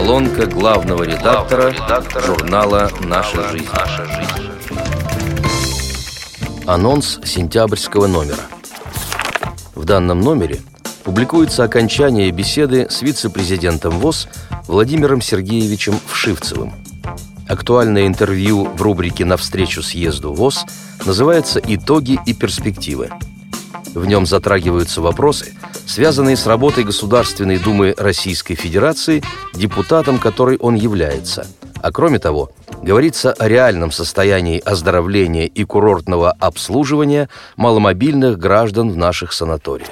Колонка главного редактора, журнала «Наша жизнь». Анонс сентябрьского номера. В данном номере публикуется окончание беседы с вице-президентом ВОЗ Владимиром Сергеевичем Вшивцевым. Актуальное интервью в рубрике «Навстречу съезду ВОЗ» называется «Итоги и перспективы». В нем затрагиваются вопросы, связанные с работой Государственной Думы Российской Федерации, депутатом которой он является. А кроме того, говорится о реальном состоянии оздоровления и курортного обслуживания маломобильных граждан в наших санаториях.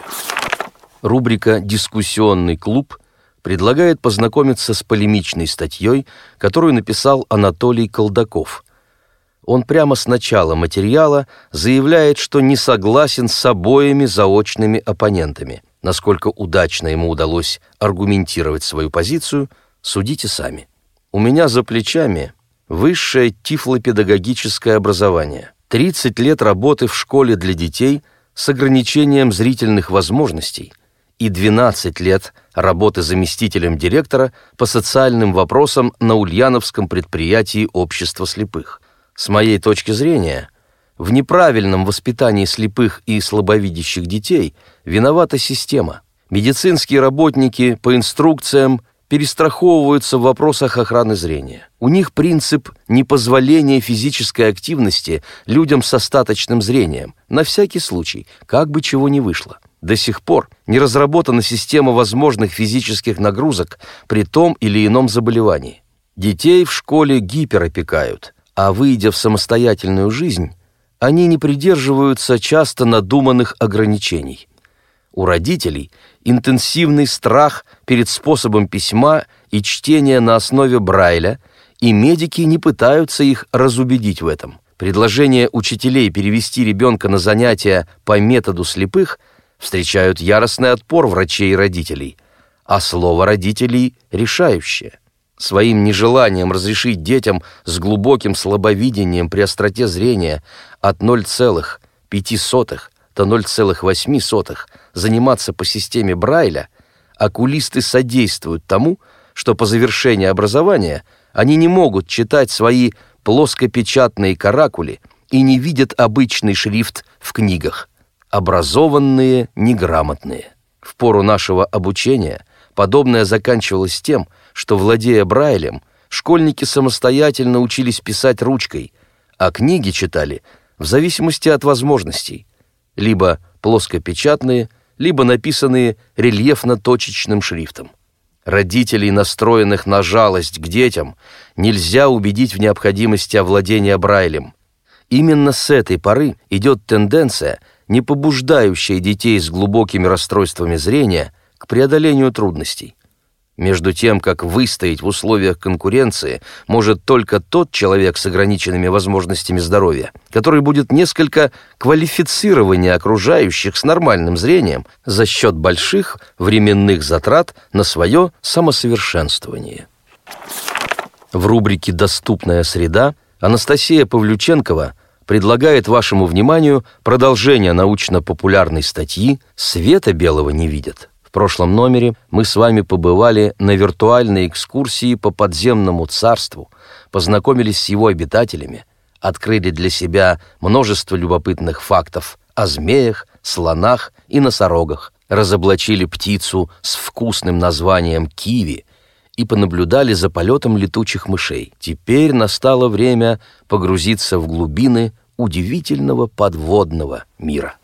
Рубрика «Дискуссионный клуб» предлагает познакомиться с полемичной статьей, которую написал Анатолий Колдаков. Он прямо с начала материала заявляет, что не согласен с обоими заочными оппонентами. Насколько удачно ему удалось аргументировать свою позицию, судите сами. У меня за плечами высшее тифлопедагогическое образование, 30 лет работы в школе для детей с ограничением зрительных возможностей и 12 лет работы заместителем директора по социальным вопросам на Ульяновском предприятии общества слепых. С моей точки зрения, в неправильном воспитании слепых и слабовидящих детей виновата система. Медицинские работники по инструкциям перестраховываются в вопросах охраны зрения. У них принцип непозволения физической активности людям с остаточным зрением, на всякий случай, как бы чего ни вышло. До сих пор не разработана система возможных физических нагрузок при том или ином заболевании. Детей в школе гиперопекают, а выйдя в самостоятельную жизнь, они не придерживаются часто надуманных ограничений. У родителей интенсивный страх перед способом письма и чтения на основе Брайля, и медики не пытаются их разубедить в этом. Предложение учителей перевести ребенка на занятия по методу слепых встречают яростный отпор врачей и родителей, а слово родителей решающее. Своим нежеланием разрешить детям с глубоким слабовидением при остроте зрения от 0,05 до 0,8 заниматься по системе Брайля, окулисты содействуют тому, что по завершении образования они не могут читать свои плоскопечатные каракули и не видят обычный шрифт в книгах. Образованные неграмотные. В пору нашего обучения подобное заканчивалось тем, что, владея Брайлем, школьники самостоятельно учились писать ручкой, а книги читали в зависимости от возможностей, либо плоскопечатные, либо написанные рельефно-точечным шрифтом. Родителей, настроенных на жалость к детям, нельзя убедить в необходимости овладения Брайлем. Именно с этой поры идет тенденция, не побуждающая детей с глубокими расстройствами зрения к преодолению трудностей между тем, как выстоять в условиях конкуренции может только тот человек с ограниченными возможностями здоровья, который будет несколько квалифицирования окружающих с нормальным зрением за счет больших временных затрат на свое самосовершенствование. В рубрике «Доступная среда» Анастасия Павлюченкова предлагает вашему вниманию продолжение научно-популярной статьи «Света белого не видят». В прошлом номере мы с вами побывали на виртуальной экскурсии по подземному царству, познакомились с его обитателями, открыли для себя множество любопытных фактов о змеях, слонах и носорогах, разоблачили птицу с вкусным названием киви и понаблюдали за полетом летучих мышей. Теперь настало время погрузиться в глубины удивительного подводного мира.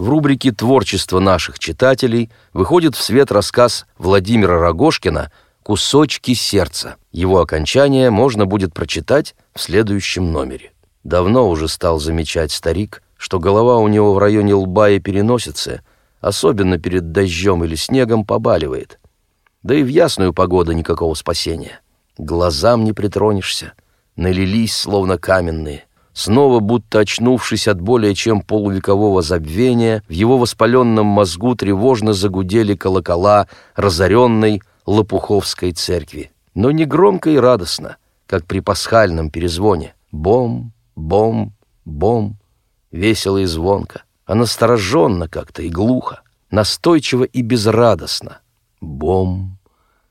В рубрике «Творчество наших читателей» выходит в свет рассказ Владимира Рогошкина «Кусочки сердца». Его окончание можно будет прочитать в следующем номере. Давно уже стал замечать старик, что голова у него в районе лба и переносицы, особенно перед дождем или снегом, побаливает. Да и в ясную погоду никакого спасения. Глазам не притронешься, налились, словно каменные. Снова, будто очнувшись от более чем полувекового забвения, в его воспаленном мозгу тревожно загудели колокола разоренной Лопуховской церкви. Но не громко и радостно, как при пасхальном перезвоне. Бом, бом, бом, весело и звонко, а настороженно как-то и глухо, настойчиво и безрадостно. Бом,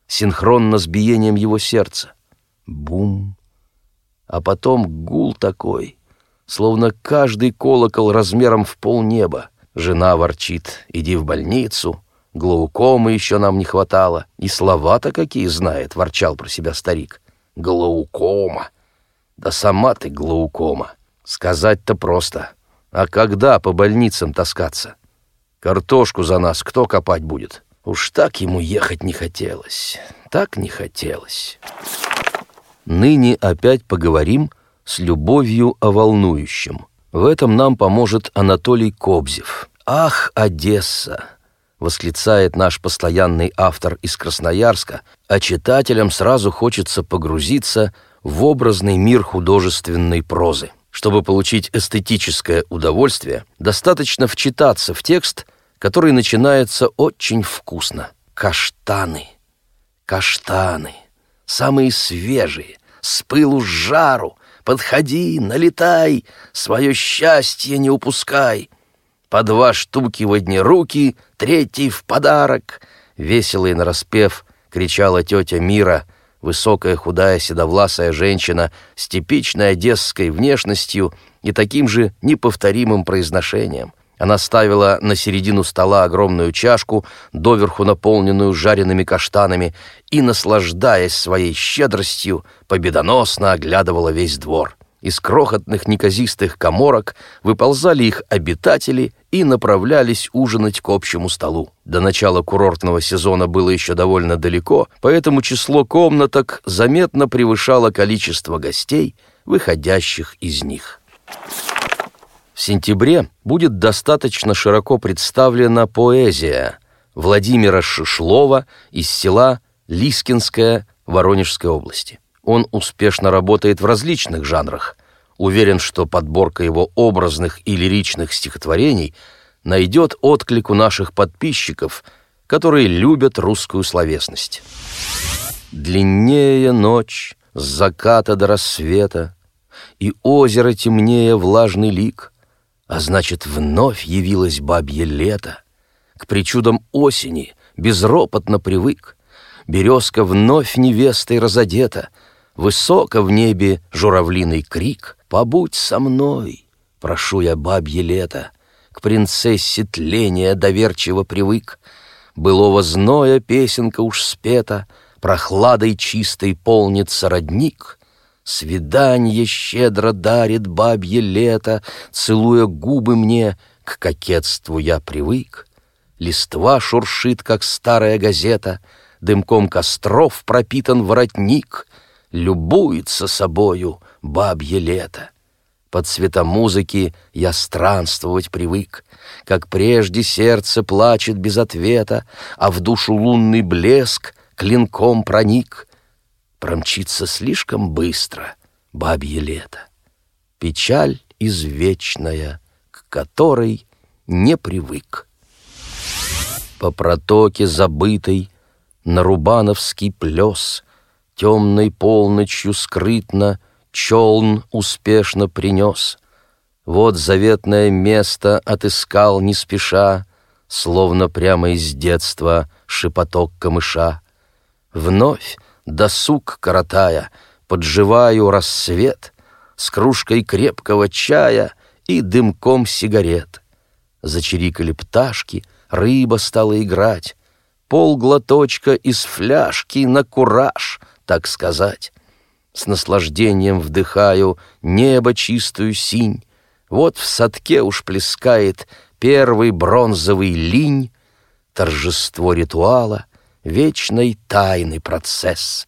синхронно с биением его сердца. Бум. А потом гул такой, словно каждый колокол размером в полнеба. Жена ворчит «иди в больницу», Глаукомы еще нам не хватало. И слова-то какие знает, ворчал про себя старик. Глаукома. Да сама ты глаукома. Сказать-то просто. А когда по больницам таскаться? Картошку за нас кто копать будет? Уж так ему ехать не хотелось. Так не хотелось. Ныне опять поговорим с любовью о волнующем. В этом нам поможет Анатолий Кобзев. Ах, Одесса! восклицает наш постоянный автор из Красноярска, а читателям сразу хочется погрузиться в образный мир художественной прозы. Чтобы получить эстетическое удовольствие, достаточно вчитаться в текст, который начинается очень вкусно. Каштаны. Каштаны. Самые свежие, с пылу с жару. Подходи, налетай, свое счастье не упускай. По два штуки в одни руки, третий в подарок. Весело и нараспев кричала тетя Мира, высокая худая седовласая женщина с типичной одесской внешностью и таким же неповторимым произношением. Она ставила на середину стола огромную чашку, доверху наполненную жареными каштанами, и, наслаждаясь своей щедростью, победоносно оглядывала весь двор. Из крохотных неказистых коморок выползали их обитатели и направлялись ужинать к общему столу. До начала курортного сезона было еще довольно далеко, поэтому число комнаток заметно превышало количество гостей, выходящих из них. В сентябре будет достаточно широко представлена поэзия Владимира Шишлова из села Лискинская Воронежской области. Он успешно работает в различных жанрах. Уверен, что подборка его образных и лиричных стихотворений найдет отклик у наших подписчиков, которые любят русскую словесность. Длиннее ночь с заката до рассвета, И озеро темнее влажный лик, А значит, вновь явилось бабье лето. К причудам осени безропотно привык, Березка вновь невестой разодета — Высоко в небе журавлиный крик «Побудь со мной!» Прошу я бабье лето, К принцессе тления доверчиво привык. Былого зноя песенка уж спета, Прохладой чистой полнится родник. Свиданье щедро дарит бабье лето, Целуя губы мне, к кокетству я привык. Листва шуршит, как старая газета, Дымком костров пропитан воротник — любуется собою бабье лето. Под цветом музыки я странствовать привык, Как прежде сердце плачет без ответа, А в душу лунный блеск клинком проник. Промчится слишком быстро бабье лето. Печаль извечная, к которой не привык. По протоке забытой на Рубановский плес — Темной полночью скрытно челн успешно принес. Вот заветное место отыскал не спеша, Словно прямо из детства шепоток камыша. Вновь, досуг коротая, подживаю рассвет С кружкой крепкого чая и дымком сигарет. Зачирикали пташки, рыба стала играть, Полглоточка из фляжки на кураж — так сказать. С наслаждением вдыхаю небо чистую синь. Вот в садке уж плескает первый бронзовый линь, торжество ритуала, вечной тайны процесс.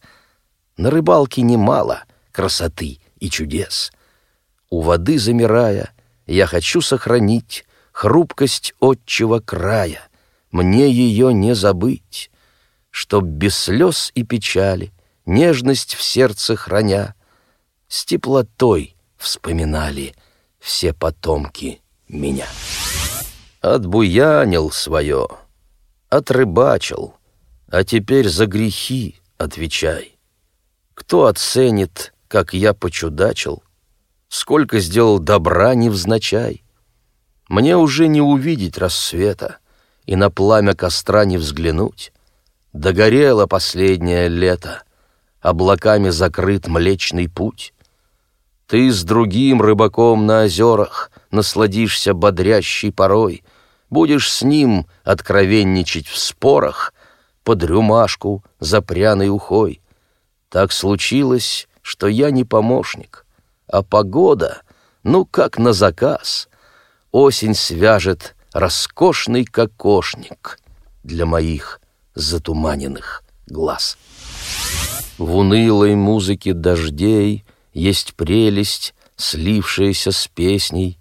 На рыбалке немало красоты и чудес. У воды замирая, я хочу сохранить хрупкость отчего края, мне ее не забыть, чтоб без слез и печали нежность в сердце храня, с теплотой вспоминали все потомки меня. Отбуянил свое, отрыбачил, а теперь за грехи отвечай. Кто оценит, как я почудачил, сколько сделал добра невзначай? Мне уже не увидеть рассвета и на пламя костра не взглянуть. Догорело последнее лето, Облаками закрыт млечный путь. Ты с другим рыбаком на озерах Насладишься бодрящей порой, Будешь с ним откровенничать в спорах Под рюмашку за пряной ухой. Так случилось, что я не помощник, А погода, ну, как на заказ. Осень свяжет роскошный кокошник Для моих затуманенных глаз. В унылой музыке дождей Есть прелесть, слившаяся с песней.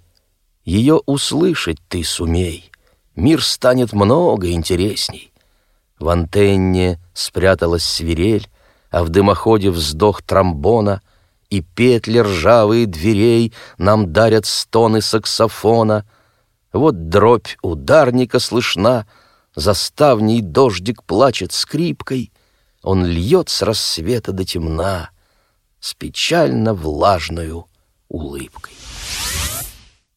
Ее услышать ты сумей, Мир станет много интересней. В антенне спряталась свирель, А в дымоходе вздох тромбона, И петли ржавые дверей Нам дарят стоны саксофона. Вот дробь ударника слышна — за ставней дождик плачет скрипкой, Он льет с рассвета до темна С печально влажною улыбкой.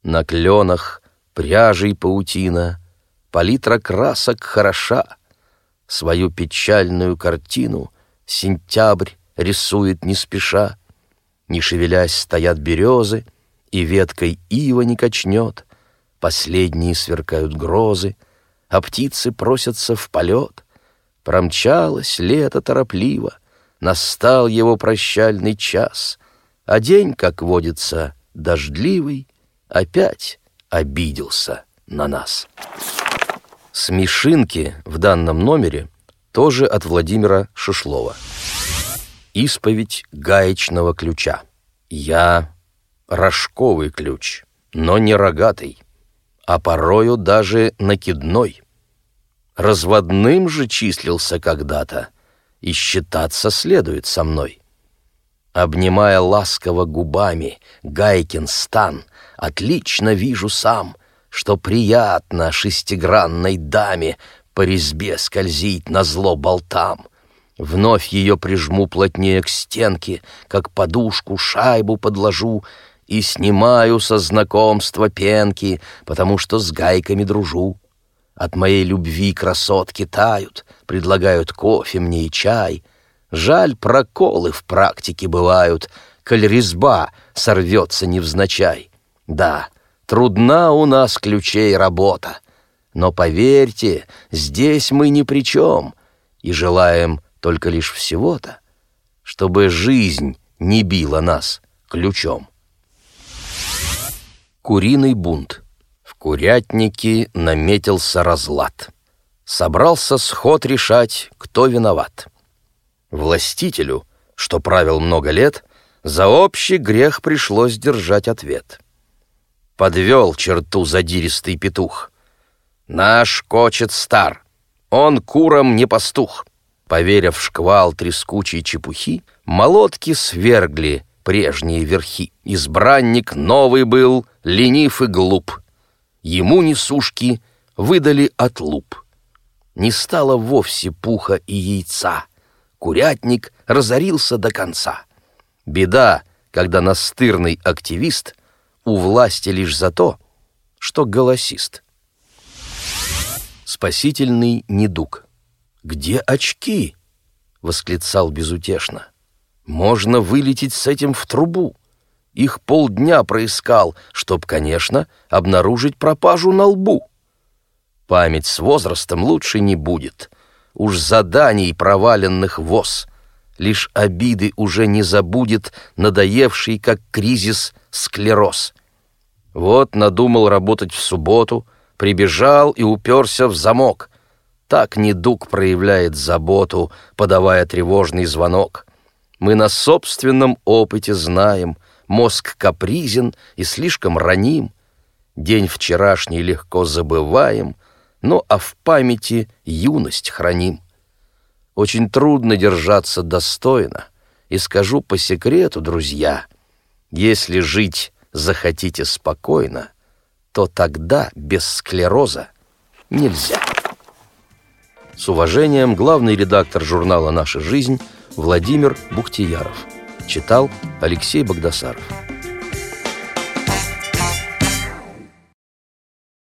На кленах пряжей паутина, Палитра красок хороша, Свою печальную картину Сентябрь рисует не спеша. Не шевелясь стоят березы, И веткой ива не качнет, Последние сверкают грозы — а птицы просятся в полет. Промчалось лето торопливо, настал его прощальный час, а день, как водится, дождливый, опять обиделся на нас. Смешинки в данном номере тоже от Владимира Шишлова. Исповедь гаечного ключа. Я рожковый ключ, но не рогатый, а порою даже накидной. Разводным же числился когда-то, и считаться следует со мной. Обнимая ласково губами Гайкин стан, отлично вижу сам, что приятно шестигранной даме по резьбе скользить на зло болтам. Вновь ее прижму плотнее к стенке, как подушку шайбу подложу и снимаю со знакомства пенки, потому что с гайками дружу. От моей любви красотки тают, предлагают кофе мне и чай. Жаль, проколы в практике бывают, коль резьба сорвется невзначай. Да, трудна у нас ключей работа, но поверьте, здесь мы ни при чем и желаем только лишь всего-то, чтобы жизнь не била нас ключом. Куриный бунт курятнике наметился разлад. Собрался сход решать, кто виноват. Властителю, что правил много лет, за общий грех пришлось держать ответ. Подвел черту задиристый петух. Наш кочет стар, он куром не пастух. Поверив шквал трескучей чепухи, молотки свергли прежние верхи. Избранник новый был, ленив и глуп — ему несушки выдали отлуп. Не стало вовсе пуха и яйца. Курятник разорился до конца. Беда, когда настырный активист у власти лишь за то, что голосист. Спасительный недуг. «Где очки?» — восклицал безутешно. «Можно вылететь с этим в трубу». Их полдня проискал, чтоб, конечно, обнаружить пропажу на лбу. Память с возрастом лучше не будет. Уж заданий проваленных воз. Лишь обиды уже не забудет надоевший, как кризис, склероз. Вот надумал работать в субботу, прибежал и уперся в замок. Так недуг проявляет заботу, подавая тревожный звонок. Мы на собственном опыте знаем — Мозг капризен и слишком раним. День вчерашний легко забываем, но а в памяти юность храним. Очень трудно держаться достойно, и скажу по секрету, друзья, если жить захотите спокойно, то тогда без склероза нельзя. С уважением, главный редактор журнала «Наша жизнь» Владимир Бухтияров. Читал Алексей Богдасаров.